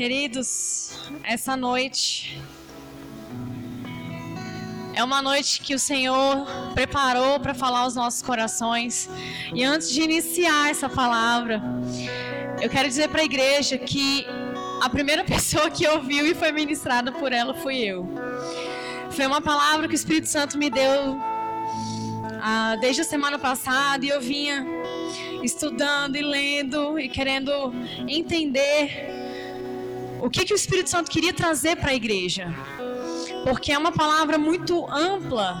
Queridos, essa noite é uma noite que o Senhor preparou para falar aos nossos corações. E antes de iniciar essa palavra, eu quero dizer para a igreja que a primeira pessoa que ouviu e foi ministrada por ela fui eu. Foi uma palavra que o Espírito Santo me deu ah, desde a semana passada e eu vinha estudando e lendo e querendo entender o que, que o Espírito Santo queria trazer para a igreja. Porque é uma palavra muito ampla,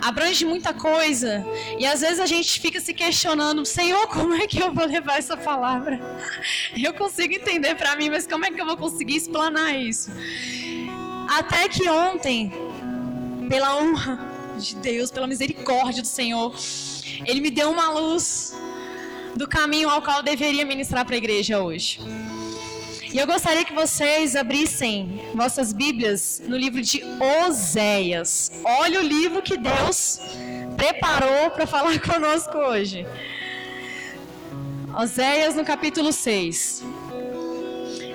abrange muita coisa. E às vezes a gente fica se questionando: Senhor, como é que eu vou levar essa palavra? Eu consigo entender para mim, mas como é que eu vou conseguir explanar isso? Até que ontem, pela honra de Deus, pela misericórdia do Senhor, Ele me deu uma luz do caminho ao qual eu deveria ministrar para a igreja hoje. E eu gostaria que vocês abrissem vossas Bíblias no livro de Oséias. Olha o livro que Deus preparou para falar conosco hoje. Oséias no capítulo 6.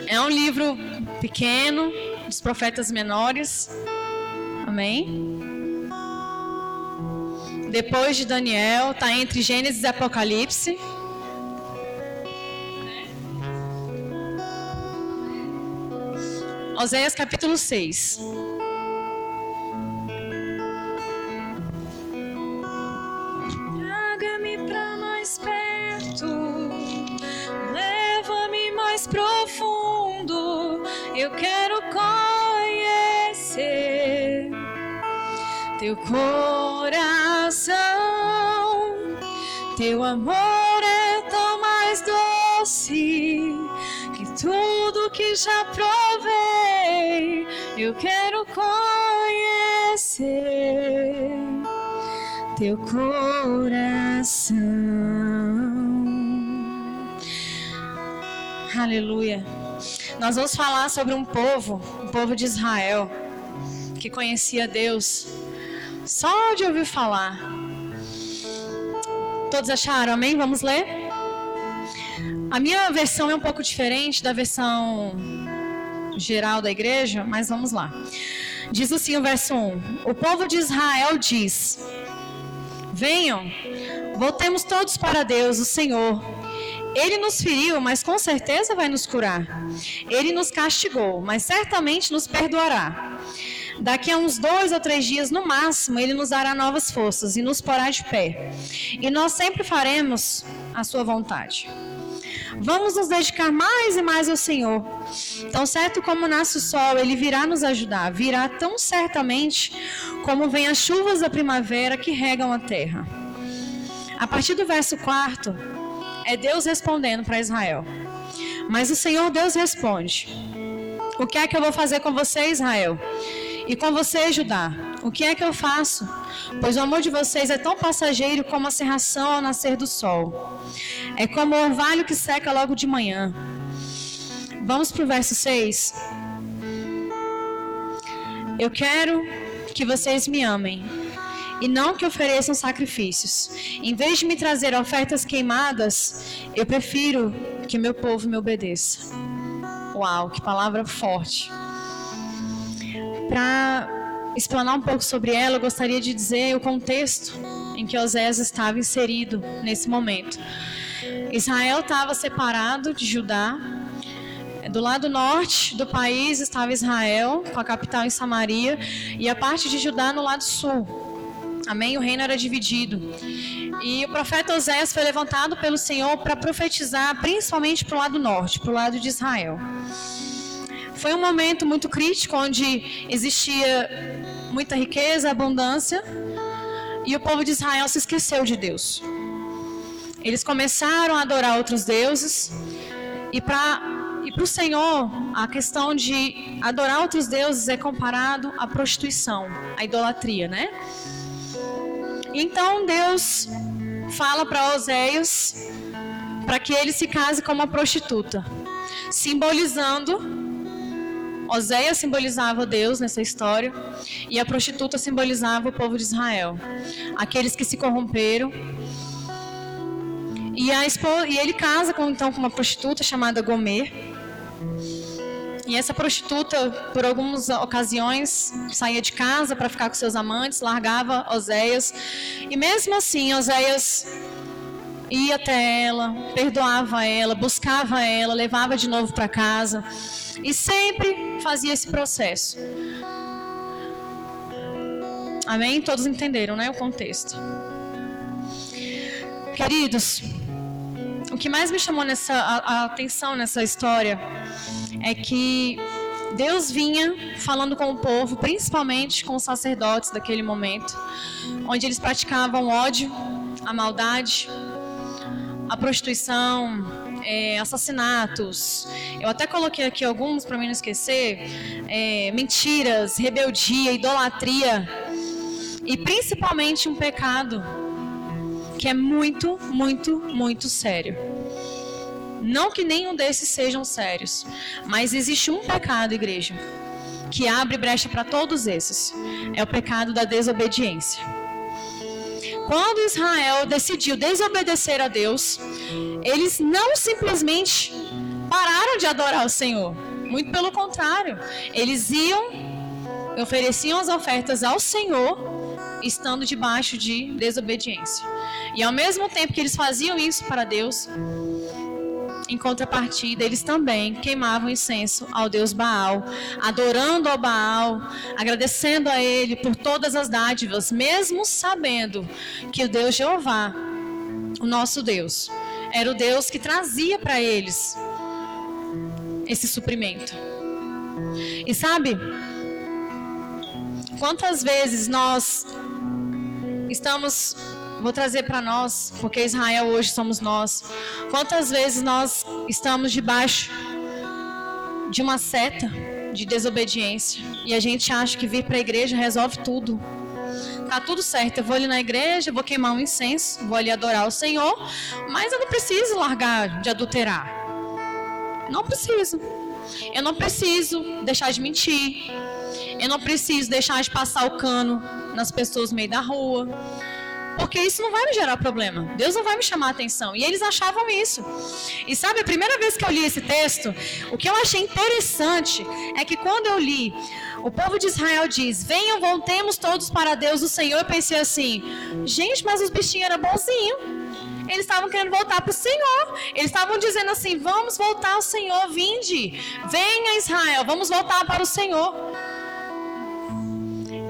É um livro pequeno, dos profetas menores. Amém? Depois de Daniel, está entre Gênesis e Apocalipse. Oséias capítulo 6. Traga-me para mais perto, leva-me mais profundo. Eu quero conhecer teu coração, teu amor é tão mais doce tudo que já provei, eu quero conhecer teu coração. Aleluia. Nós vamos falar sobre um povo, o povo de Israel, que conhecia Deus só de ouvir falar. Todos acharam? Amém? Vamos ler? A minha versão é um pouco diferente da versão geral da igreja, mas vamos lá. Diz assim o verso 1: O povo de Israel diz: Venham, voltemos todos para Deus, o Senhor. Ele nos feriu, mas com certeza vai nos curar. Ele nos castigou, mas certamente nos perdoará. Daqui a uns dois ou três dias no máximo, ele nos dará novas forças e nos porá de pé. E nós sempre faremos a sua vontade. Vamos nos dedicar mais e mais ao Senhor. Tão certo como nasce o sol, ele virá nos ajudar. Virá tão certamente como vem as chuvas da primavera que regam a terra. A partir do verso 4, é Deus respondendo para Israel. Mas o Senhor Deus responde: O que é que eu vou fazer com você, Israel? E com você, Judá? O que é que eu faço? Pois o amor de vocês é tão passageiro como a serração ao nascer do sol. É como o orvalho que seca logo de manhã. Vamos para o verso 6. Eu quero que vocês me amem e não que ofereçam sacrifícios. Em vez de me trazer ofertas queimadas, eu prefiro que meu povo me obedeça. Uau, que palavra forte. Para explanar um pouco sobre ela, eu gostaria de dizer o contexto em que Osés estava inserido nesse momento. Israel estava separado de Judá. Do lado norte do país estava Israel, com a capital em Samaria, e a parte de Judá no lado sul. Amém? O reino era dividido. E o profeta Osés foi levantado pelo Senhor para profetizar, principalmente para o lado norte, para o lado de Israel. Foi um momento muito crítico onde existia muita riqueza, abundância, e o povo de Israel se esqueceu de Deus. Eles começaram a adorar outros deuses, e para e para o Senhor, a questão de adorar outros deuses é comparado à prostituição, à idolatria, né? Então Deus fala para Oséias para que ele se case com uma prostituta, simbolizando Oséias simbolizava Deus nessa história e a prostituta simbolizava o povo de Israel, aqueles que se corromperam. E, a e ele casa com, então com uma prostituta chamada Gomer. E essa prostituta, por algumas ocasiões, saía de casa para ficar com seus amantes, largava Oséias. E mesmo assim, Oséias ia até ela, perdoava ela, buscava ela, levava de novo para casa. E sempre fazia esse processo. Amém? Todos entenderam, né? O contexto. Queridos, o que mais me chamou nessa, a, a atenção nessa história é que Deus vinha falando com o povo, principalmente com os sacerdotes daquele momento, onde eles praticavam ódio, a maldade, a prostituição, é, assassinatos. Eu até coloquei aqui alguns para mim não esquecer: é, mentiras, rebeldia, idolatria e principalmente um pecado que é muito, muito, muito sério. Não que nenhum desses sejam sérios, mas existe um pecado, igreja, que abre brecha para todos esses. É o pecado da desobediência. Quando Israel decidiu desobedecer a Deus, eles não simplesmente pararam de adorar o Senhor. Muito pelo contrário, eles iam, ofereciam as ofertas ao Senhor estando debaixo de desobediência. E ao mesmo tempo que eles faziam isso para Deus, em contrapartida, eles também queimavam incenso ao Deus Baal, adorando ao Baal, agradecendo a ele por todas as dádivas, mesmo sabendo que o Deus Jeová, o nosso Deus, era o Deus que trazia para eles esse suprimento. E sabe, quantas vezes nós estamos vou trazer para nós, porque Israel hoje somos nós. Quantas vezes nós estamos debaixo de uma seta de desobediência e a gente acha que vir para a igreja resolve tudo. Tá tudo certo, eu vou ali na igreja, vou queimar um incenso, vou ali adorar o Senhor, mas eu não preciso largar de adulterar. Não preciso. Eu não preciso deixar de mentir. Eu não preciso deixar de passar o cano nas pessoas no meio da rua. Porque isso não vai me gerar problema. Deus não vai me chamar a atenção. E eles achavam isso. E sabe, a primeira vez que eu li esse texto, o que eu achei interessante é que quando eu li, o povo de Israel diz: Venham, voltemos todos para Deus, o Senhor. Eu pensei assim: Gente, mas os bichinhos eram bonzinhos. Eles estavam querendo voltar para o Senhor. Eles estavam dizendo assim: Vamos voltar ao Senhor, vinde. Venha, Israel, vamos voltar para o Senhor.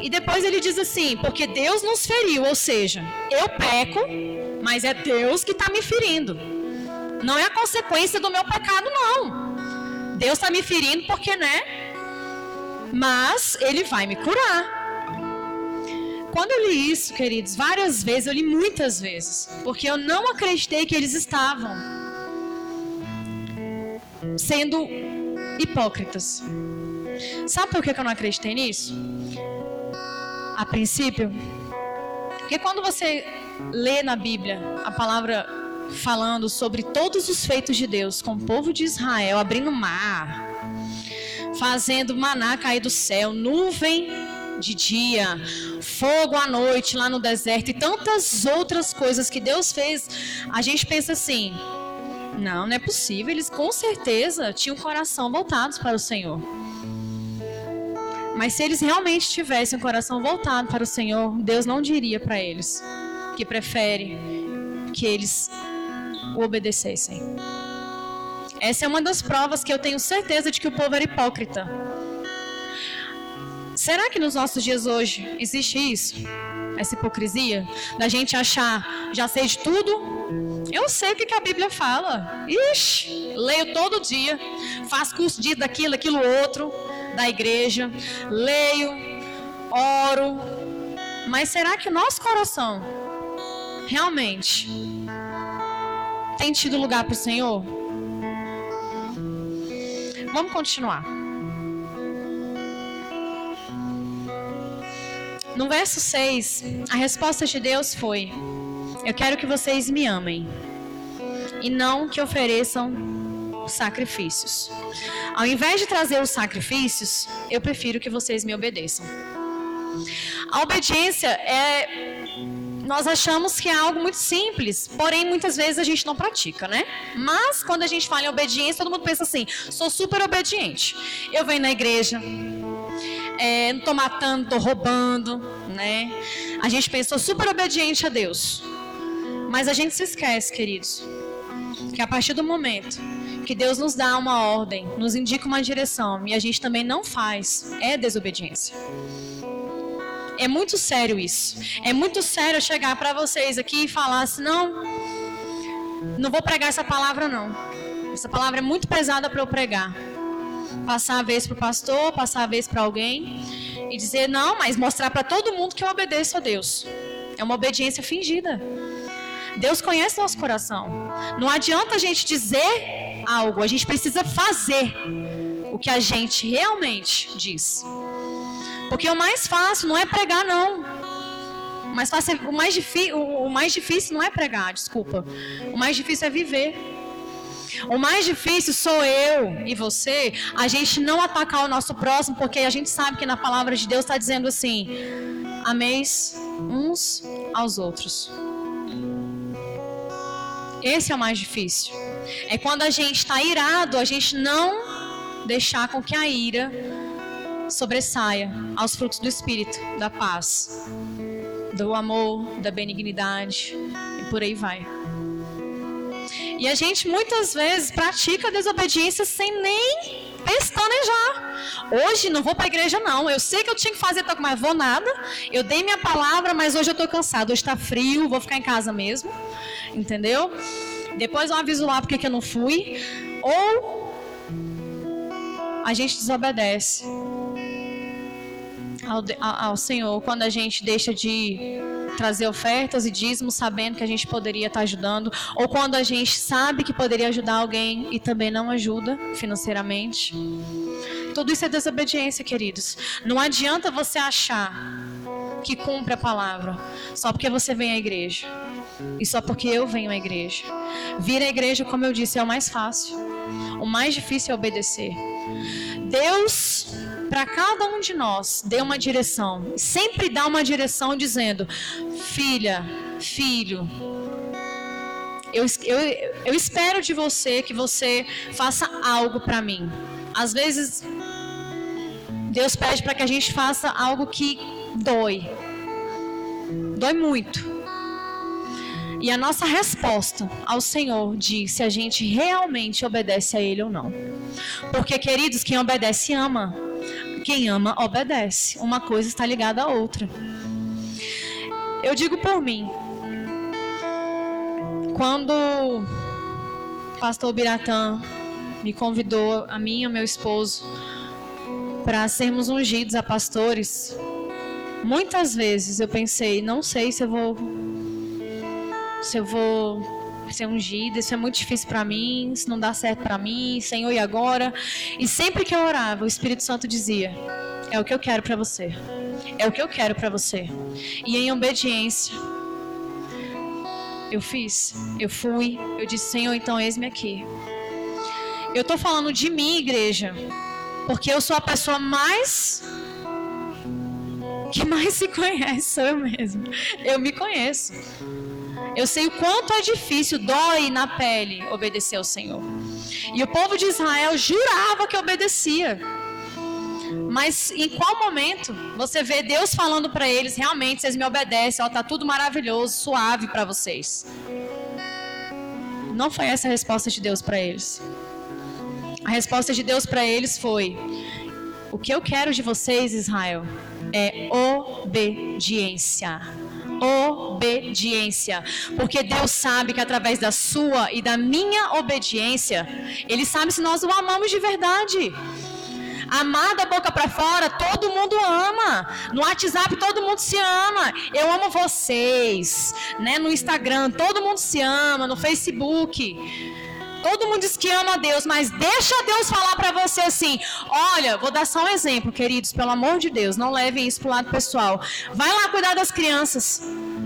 E depois ele diz assim: porque Deus nos feriu, ou seja, eu peco, mas é Deus que está me ferindo. Não é a consequência do meu pecado, não. Deus está me ferindo porque, né? Mas Ele vai me curar. Quando eu li isso, queridos, várias vezes, eu li muitas vezes, porque eu não acreditei que eles estavam sendo hipócritas. Sabe por que eu não acreditei nisso? A princípio? Porque quando você lê na Bíblia a palavra falando sobre todos os feitos de Deus com o povo de Israel, abrindo mar, fazendo maná cair do céu, nuvem de dia, fogo à noite lá no deserto e tantas outras coisas que Deus fez, a gente pensa assim: não, não é possível, eles com certeza tinham o coração voltados para o Senhor. Mas se eles realmente tivessem o coração voltado para o Senhor, Deus não diria para eles que prefere que eles o obedecessem. Essa é uma das provas que eu tenho certeza de que o povo era hipócrita. Será que nos nossos dias hoje existe isso? Essa hipocrisia? Da gente achar, já sei de tudo? Eu sei o que a Bíblia fala. Ixi, leio todo dia, faço curso de daquilo, aquilo outro da igreja, leio, oro, mas será que o nosso coração realmente tem tido lugar para o Senhor? Vamos continuar. No verso 6, a resposta de Deus foi: Eu quero que vocês me amem e não que ofereçam sacrifícios. Ao invés de trazer os sacrifícios, eu prefiro que vocês me obedeçam. A obediência é nós achamos que é algo muito simples, porém muitas vezes a gente não pratica, né? Mas quando a gente fala em obediência, todo mundo pensa assim: sou super obediente. Eu venho na igreja, é, não estou matando, estou roubando, né? A gente pensa, sou super obediente a Deus. Mas a gente se esquece, queridos, que a partir do momento que Deus nos dá uma ordem, nos indica uma direção e a gente também não faz, é desobediência. É muito sério isso. É muito sério chegar para vocês aqui e falar assim: não, não vou pregar essa palavra, não. Essa palavra é muito pesada para eu pregar. Passar a vez para o pastor, passar a vez para alguém e dizer: não, mas mostrar para todo mundo que eu obedeço a Deus. É uma obediência fingida. Deus conhece nosso coração. Não adianta a gente dizer algo, a gente precisa fazer o que a gente realmente diz. Porque o mais fácil não é pregar, não. O mais, fácil, é, o, mais o mais difícil não é pregar, desculpa. O mais difícil é viver. O mais difícil sou eu e você, a gente não atacar o nosso próximo, porque a gente sabe que na palavra de Deus está dizendo assim: ameis uns aos outros. Esse é o mais difícil. É quando a gente está irado, a gente não deixar com que a ira sobressaia aos frutos do Espírito, da paz, do amor, da benignidade e por aí vai. E a gente muitas vezes pratica a desobediência sem nem pestanejar. Hoje não vou para a igreja não. Eu sei que eu tinha que fazer, mas vou nada. Eu dei minha palavra, mas hoje eu estou cansado. Hoje está frio, vou ficar em casa mesmo. Entendeu? Depois eu aviso lá porque que eu não fui. Ou a gente desobedece ao, ao Senhor quando a gente deixa de trazer ofertas e dízimos sabendo que a gente poderia estar ajudando, ou quando a gente sabe que poderia ajudar alguém e também não ajuda financeiramente. Tudo isso é desobediência, queridos. Não adianta você achar que cumpre a palavra só porque você vem à igreja e só porque eu venho à igreja. Vir à igreja, como eu disse, é o mais fácil. O mais difícil é obedecer. Deus para cada um de nós dê uma direção. Sempre dá uma direção dizendo: filha, filho, eu, eu, eu espero de você que você faça algo para mim. Às vezes, Deus pede para que a gente faça algo que dói. Dói muito. E a nossa resposta ao Senhor diz se a gente realmente obedece a Ele ou não. Porque, queridos, quem obedece ama. Quem ama, obedece. Uma coisa está ligada à outra. Eu digo por mim. Quando o pastor Biratã me convidou, a mim e ao meu esposo, para sermos ungidos a pastores, muitas vezes eu pensei, não sei se eu vou se eu vou ser ungida, isso é muito difícil para mim, isso não dá certo para mim, Senhor, e agora? E sempre que eu orava, o Espírito Santo dizia: É o que eu quero para você. É o que eu quero para você. E em obediência, eu fiz, eu fui, eu disse: Senhor, então eis-me aqui. Eu estou falando de mim, igreja, porque eu sou a pessoa mais que mais se conhece, sou eu mesmo. Eu me conheço. Eu sei o quanto é difícil, dói na pele obedecer ao Senhor. E o povo de Israel jurava que obedecia. Mas em qual momento você vê Deus falando para eles, realmente vocês me obedecem, ó, tá tudo maravilhoso, suave para vocês? Não foi essa a resposta de Deus para eles. A resposta de Deus para eles foi: O que eu quero de vocês, Israel, é obediência obediência. Porque Deus sabe que através da sua e da minha obediência, Ele sabe se nós o amamos de verdade. Amar da boca para fora, todo mundo ama. No WhatsApp, todo mundo se ama. Eu amo vocês. Né? No Instagram, todo mundo se ama. No Facebook. Todo mundo diz que ama Deus, mas deixa Deus falar para você assim: olha, vou dar só um exemplo, queridos, pelo amor de Deus, não levem isso pro lado pessoal. Vai lá cuidar das crianças.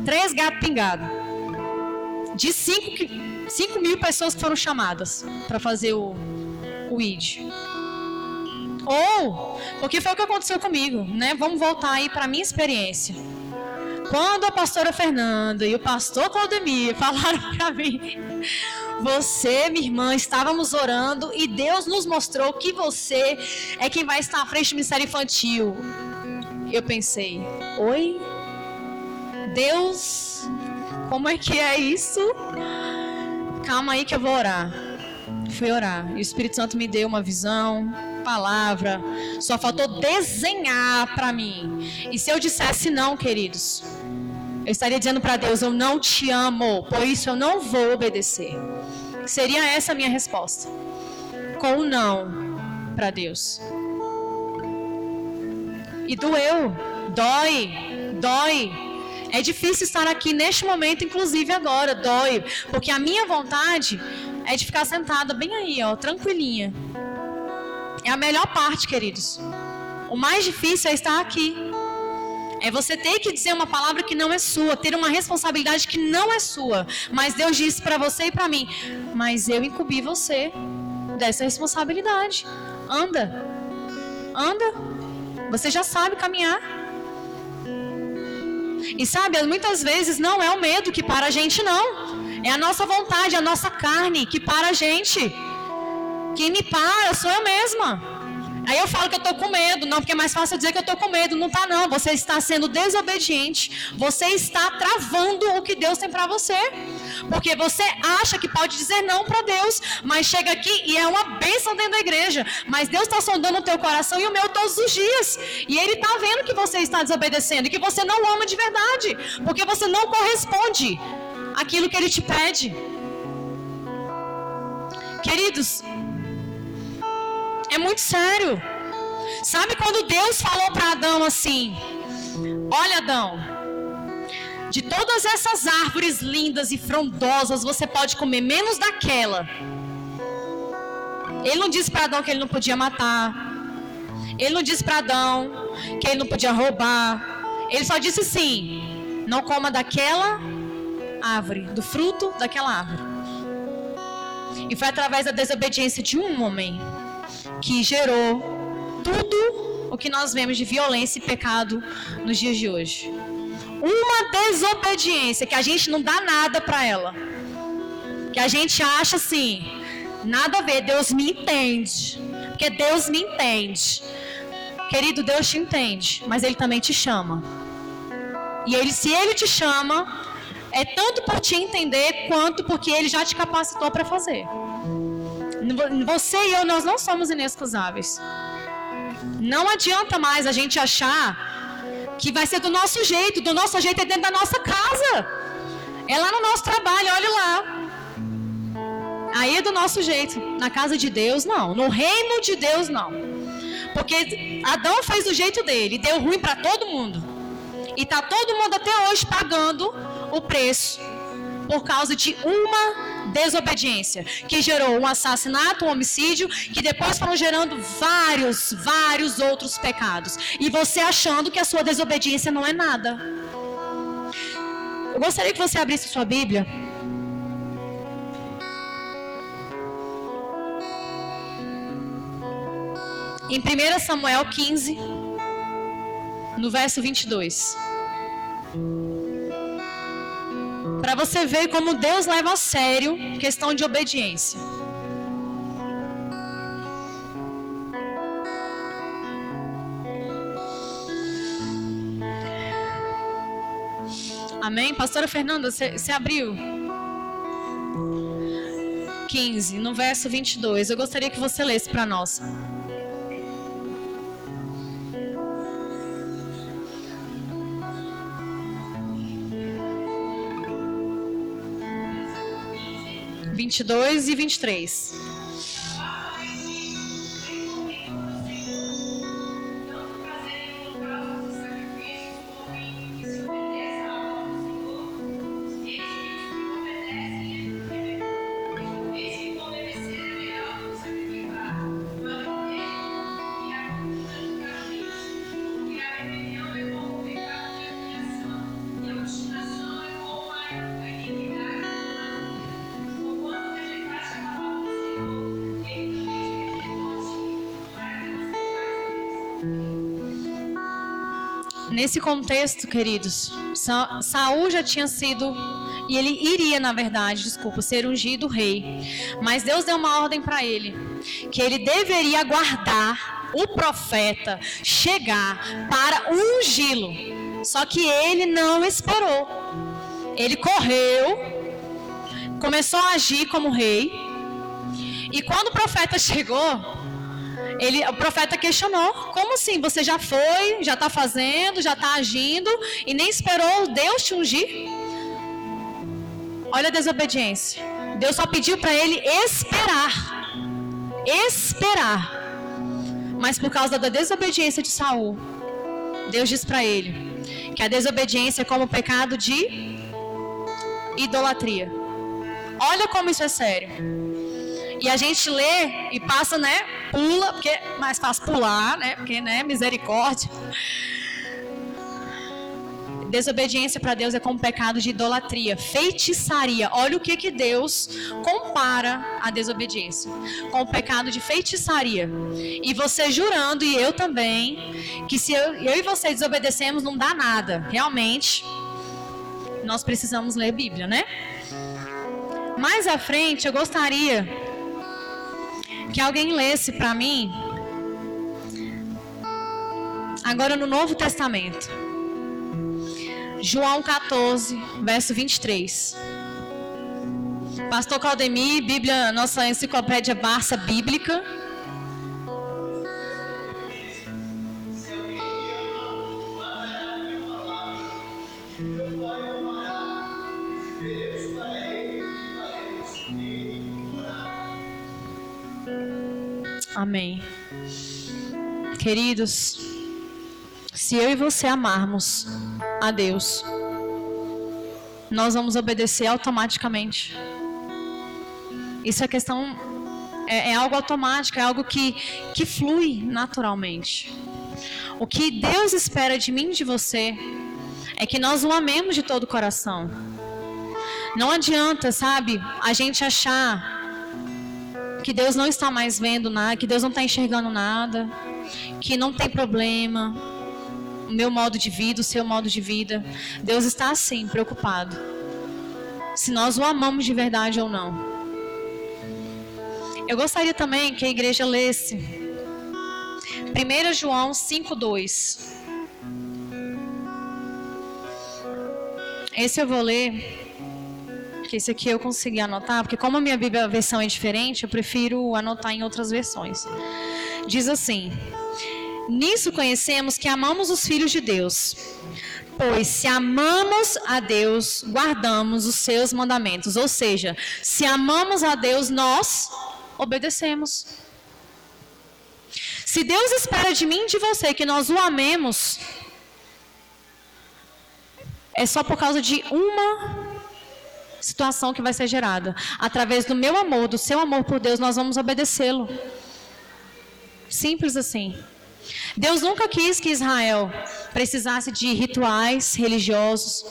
Três gatos pingados. De cinco, cinco mil pessoas que foram chamadas para fazer o, o ID. Ou, porque foi o que aconteceu comigo, né? Vamos voltar aí para minha experiência. Quando a pastora Fernanda e o pastor Claudemir falaram para mim, você, minha irmã, estávamos orando e Deus nos mostrou que você é quem vai estar à frente do Ministério Infantil. Eu pensei, oi? Deus, como é que é isso? Calma aí que eu vou orar. Fui orar. E o Espírito Santo me deu uma visão, palavra. Só faltou desenhar para mim. E se eu dissesse não, queridos, eu estaria dizendo para Deus: Eu não te amo, por isso eu não vou obedecer. Seria essa a minha resposta. Com o não para Deus. E doeu, dói, dói. É difícil estar aqui neste momento, inclusive agora, dói, porque a minha vontade é de ficar sentada bem aí, ó, tranquilinha. É a melhor parte, queridos. O mais difícil é estar aqui. É você ter que dizer uma palavra que não é sua, ter uma responsabilidade que não é sua. Mas Deus disse para você e para mim: Mas eu incumbi você dessa responsabilidade. Anda, anda. Você já sabe caminhar. E sabe, muitas vezes não é o medo que para a gente, não. É a nossa vontade, a nossa carne que para a gente. Quem me para sou eu mesma. Aí eu falo que eu estou com medo, não, porque é mais fácil dizer que eu estou com medo. Não está não, você está sendo desobediente. Você está travando o que Deus tem para você. Porque você acha que pode dizer não para Deus, mas chega aqui e é uma bênção dentro da igreja. Mas Deus está sondando o teu coração e o meu todos os dias. E Ele está vendo que você está desobedecendo e que você não ama de verdade. Porque você não corresponde àquilo que Ele te pede. Queridos, é muito sério. Sabe quando Deus falou para Adão assim: Olha, Adão, de todas essas árvores lindas e frondosas você pode comer menos daquela. Ele não disse para Adão que ele não podia matar. Ele não disse para Adão que ele não podia roubar. Ele só disse sim: não coma daquela árvore, do fruto daquela árvore. E foi através da desobediência de um homem que gerou tudo o que nós vemos de violência e pecado nos dias de hoje. Uma desobediência que a gente não dá nada para ela. Que a gente acha assim, nada a ver, Deus me entende. Porque Deus me entende. Querido, Deus te entende, mas Ele também te chama. E ele, se Ele te chama, é tanto por te entender quanto porque Ele já te capacitou para fazer. Você e eu, nós não somos inexcusáveis. Não adianta mais a gente achar que vai ser do nosso jeito. Do nosso jeito é dentro da nossa casa. É lá no nosso trabalho, olha lá. Aí é do nosso jeito. Na casa de Deus, não. No reino de Deus, não. Porque Adão fez do jeito dele, deu ruim para todo mundo. E tá todo mundo até hoje pagando o preço por causa de uma desobediência, que gerou um assassinato, um homicídio, que depois foram gerando vários, vários outros pecados. E você achando que a sua desobediência não é nada. Eu gostaria que você abrisse sua Bíblia. Em 1 Samuel 15, no verso 22 para você ver como Deus leva a sério questão de obediência. Amém? Pastora Fernanda, você abriu? 15, no verso 22. Eu gostaria que você lesse para nós. 22 e 23. Nesse contexto, queridos, Sa Saul já tinha sido e ele iria, na verdade, desculpa, ser ungido rei. Mas Deus deu uma ordem para ele que ele deveria aguardar o profeta chegar para ungí-lo. Só que ele não esperou. Ele correu, começou a agir como rei. E quando o profeta chegou, ele, o profeta questionou: como assim? Você já foi, já está fazendo, já está agindo e nem esperou Deus te ungir? Olha a desobediência. Deus só pediu para ele esperar. Esperar. Mas por causa da desobediência de Saul, Deus diz para ele que a desobediência é como o pecado de idolatria. Olha como isso é sério. E a gente lê e passa, né? Pula, porque é mais fácil pular, né? Porque, né? Misericórdia. Desobediência para Deus é como pecado de idolatria, feitiçaria. Olha o que que Deus compara a desobediência com o pecado de feitiçaria. E você jurando e eu também que se eu, eu e você desobedecemos não dá nada. Realmente, nós precisamos ler Bíblia, né? Mais à frente, eu gostaria que alguém lesse para mim agora no Novo Testamento. João 14, verso 23. Pastor Caldemir, Bíblia, nossa enciclopédia Barça Bíblica. Amém. Queridos, se eu e você amarmos a Deus, nós vamos obedecer automaticamente. Isso é questão, é, é algo automático, é algo que, que flui naturalmente. O que Deus espera de mim e de você é que nós o amemos de todo o coração. Não adianta, sabe, a gente achar que Deus não está mais vendo nada, que Deus não está enxergando nada, que não tem problema, o meu modo de vida, o seu modo de vida. Deus está assim, preocupado. Se nós o amamos de verdade ou não. Eu gostaria também que a igreja lesse 1 João 5,2. Esse eu vou ler que esse aqui eu consegui anotar, porque como a minha Bíblia a versão é diferente, eu prefiro anotar em outras versões. Diz assim: Nisso conhecemos que amamos os filhos de Deus. Pois se amamos a Deus, guardamos os seus mandamentos. Ou seja, se amamos a Deus, nós obedecemos. Se Deus espera de mim e de você que nós o amemos, é só por causa de uma situação que vai ser gerada. Através do meu amor, do seu amor por Deus, nós vamos obedecê-lo. Simples assim. Deus nunca quis que Israel precisasse de rituais religiosos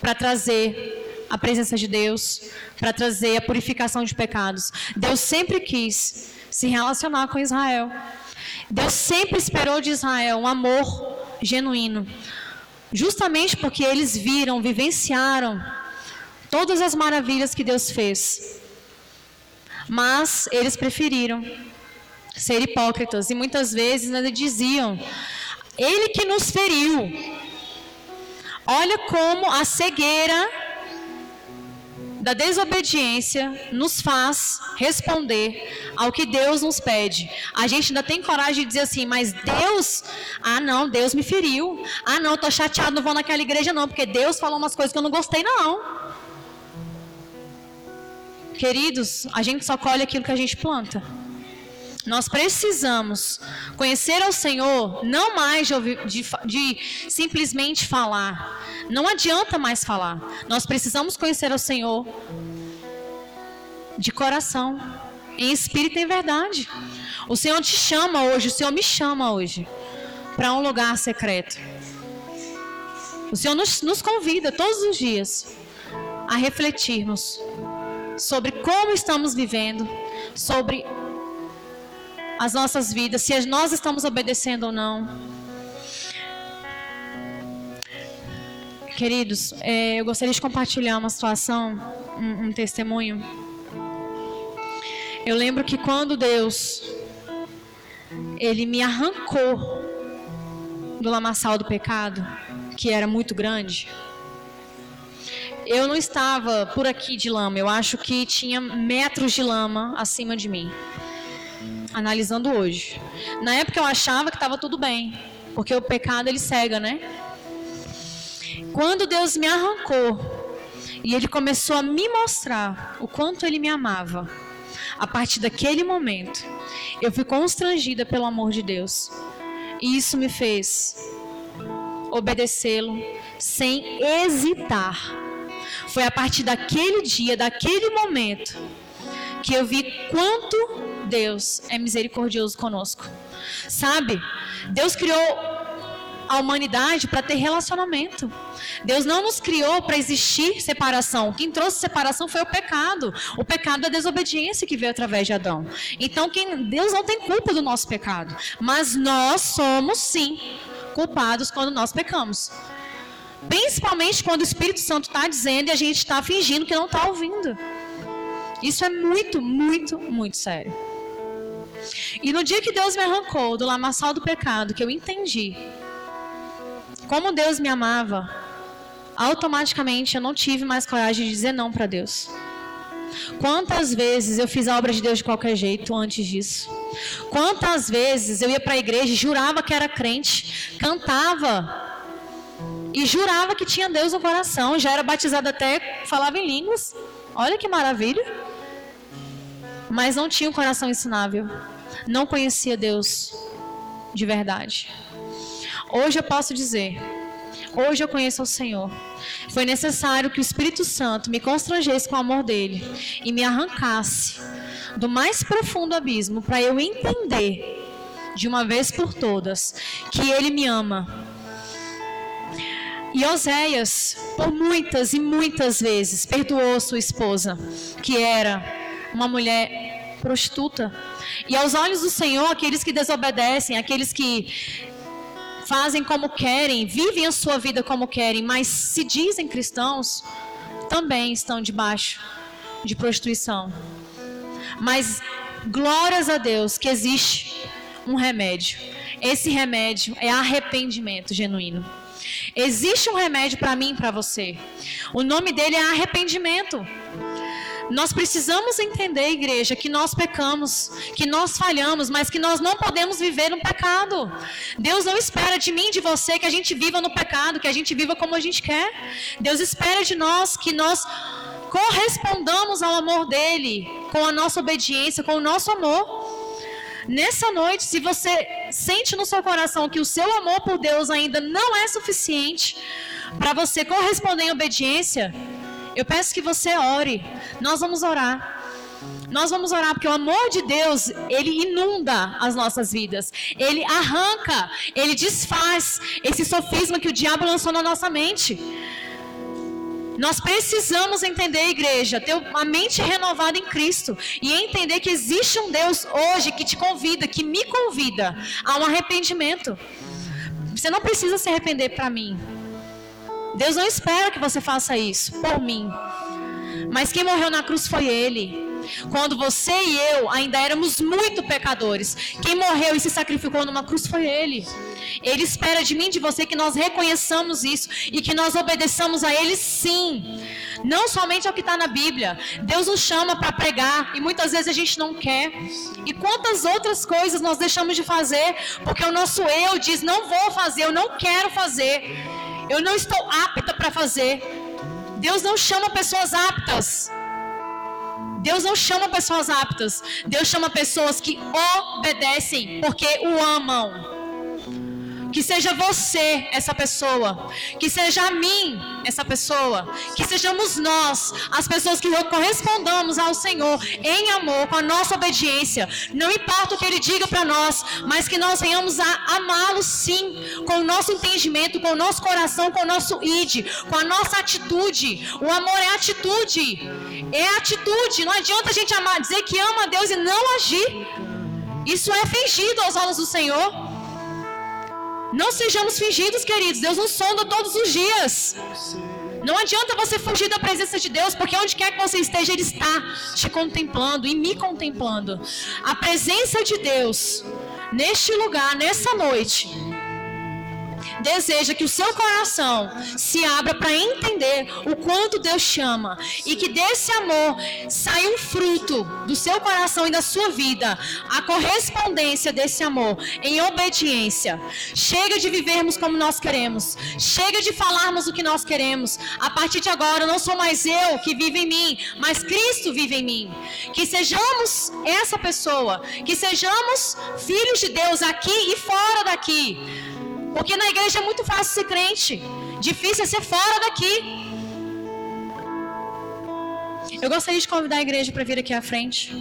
para trazer a presença de Deus, para trazer a purificação de pecados. Deus sempre quis se relacionar com Israel. Deus sempre esperou de Israel um amor genuíno, justamente porque eles viram, vivenciaram todas as maravilhas que Deus fez. Mas eles preferiram ser hipócritas e muitas vezes ainda diziam: Ele que nos feriu. Olha como a cegueira da desobediência nos faz responder ao que Deus nos pede. A gente ainda tem coragem de dizer assim, mas Deus, ah não, Deus me feriu. Ah não, estou chateado, não vou naquela igreja não, porque Deus falou umas coisas que eu não gostei não. Queridos, a gente só colhe aquilo que a gente planta. Nós precisamos conhecer ao Senhor, não mais de, ouvir, de, de, simplesmente falar. Não adianta mais falar. Nós precisamos conhecer ao Senhor de coração, em espírito e em verdade. O Senhor te chama hoje, o Senhor me chama hoje para um lugar secreto. O Senhor nos, nos convida todos os dias a refletirmos sobre como estamos vivendo, sobre as nossas vidas, se nós estamos obedecendo ou não. queridos, é, eu gostaria de compartilhar uma situação, um, um testemunho. Eu lembro que quando Deus ele me arrancou do lamaçal do pecado, que era muito grande. Eu não estava por aqui de lama, eu acho que tinha metros de lama acima de mim. Analisando hoje. Na época eu achava que estava tudo bem, porque o pecado ele cega, né? Quando Deus me arrancou e ele começou a me mostrar o quanto ele me amava, a partir daquele momento, eu fui constrangida pelo amor de Deus. E isso me fez obedecê-lo sem hesitar. Foi a partir daquele dia, daquele momento, que eu vi quanto Deus é misericordioso conosco. Sabe? Deus criou a humanidade para ter relacionamento. Deus não nos criou para existir separação. Quem trouxe separação foi o pecado. O pecado da desobediência que veio através de Adão. Então, quem, Deus não tem culpa do nosso pecado. Mas nós somos, sim, culpados quando nós pecamos. Principalmente quando o Espírito Santo está dizendo e a gente está fingindo que não está ouvindo. Isso é muito, muito, muito sério. E no dia que Deus me arrancou do lamaçal do pecado, que eu entendi como Deus me amava, automaticamente eu não tive mais coragem de dizer não para Deus. Quantas vezes eu fiz a obra de Deus de qualquer jeito antes disso? Quantas vezes eu ia para a igreja, jurava que era crente, cantava e jurava que tinha Deus no coração, já era batizada até, falava em línguas. Olha que maravilha. Mas não tinha um coração ensinável. Não conhecia Deus de verdade. Hoje eu posso dizer, hoje eu conheço o Senhor. Foi necessário que o Espírito Santo me constrangesse com o amor dele e me arrancasse do mais profundo abismo para eu entender de uma vez por todas que ele me ama. E Oséias, por muitas e muitas vezes, perdoou sua esposa, que era uma mulher prostituta. E aos olhos do Senhor, aqueles que desobedecem, aqueles que fazem como querem, vivem a sua vida como querem, mas se dizem cristãos, também estão debaixo de prostituição. Mas glórias a Deus que existe um remédio. Esse remédio é arrependimento genuíno. Existe um remédio para mim e para você. O nome dele é arrependimento. Nós precisamos entender, igreja, que nós pecamos, que nós falhamos, mas que nós não podemos viver no pecado. Deus não espera de mim, de você, que a gente viva no pecado, que a gente viva como a gente quer. Deus espera de nós que nós correspondamos ao amor dele, com a nossa obediência, com o nosso amor. Nessa noite, se você sente no seu coração que o seu amor por Deus ainda não é suficiente para você corresponder em obediência, eu peço que você ore. Nós vamos orar. Nós vamos orar porque o amor de Deus, ele inunda as nossas vidas. Ele arranca, ele desfaz esse sofisma que o diabo lançou na nossa mente. Nós precisamos entender, igreja, ter uma mente renovada em Cristo e entender que existe um Deus hoje que te convida, que me convida a um arrependimento. Você não precisa se arrepender para mim. Deus não espera que você faça isso por mim. Mas quem morreu na cruz foi Ele. Quando você e eu ainda éramos muito pecadores, quem morreu e se sacrificou numa cruz foi Ele. Ele espera de mim, de você, que nós reconheçamos isso e que nós obedeçamos a Ele sim. Não somente ao que está na Bíblia. Deus nos chama para pregar e muitas vezes a gente não quer. E quantas outras coisas nós deixamos de fazer porque o nosso eu diz: não vou fazer, eu não quero fazer. Eu não estou apta para fazer. Deus não chama pessoas aptas. Deus não chama pessoas aptas. Deus chama pessoas que obedecem porque o amam. Que seja você essa pessoa. Que seja a mim essa pessoa. Que sejamos nós as pessoas que correspondamos ao Senhor em amor, com a nossa obediência. Não importa o que Ele diga para nós, mas que nós venhamos a amá-lo sim, com o nosso entendimento, com o nosso coração, com o nosso id, com a nossa atitude. O amor é atitude. É atitude. Não adianta a gente amar, dizer que ama a Deus e não agir. Isso é fingido aos olhos do Senhor. Não sejamos fingidos, queridos. Deus nos sonda todos os dias. Não adianta você fugir da presença de Deus, porque onde quer que você esteja, Ele está te contemplando e me contemplando. A presença de Deus neste lugar, nessa noite deseja que o seu coração se abra para entender o quanto Deus chama e que desse amor saia um fruto do seu coração e da sua vida, a correspondência desse amor em obediência. Chega de vivermos como nós queremos, chega de falarmos o que nós queremos. A partir de agora, não sou mais eu que vive em mim, mas Cristo vive em mim. Que sejamos essa pessoa, que sejamos filhos de Deus aqui e fora daqui. Porque na igreja é muito fácil ser crente. Difícil é ser fora daqui. Eu gostaria de convidar a igreja para vir aqui à frente.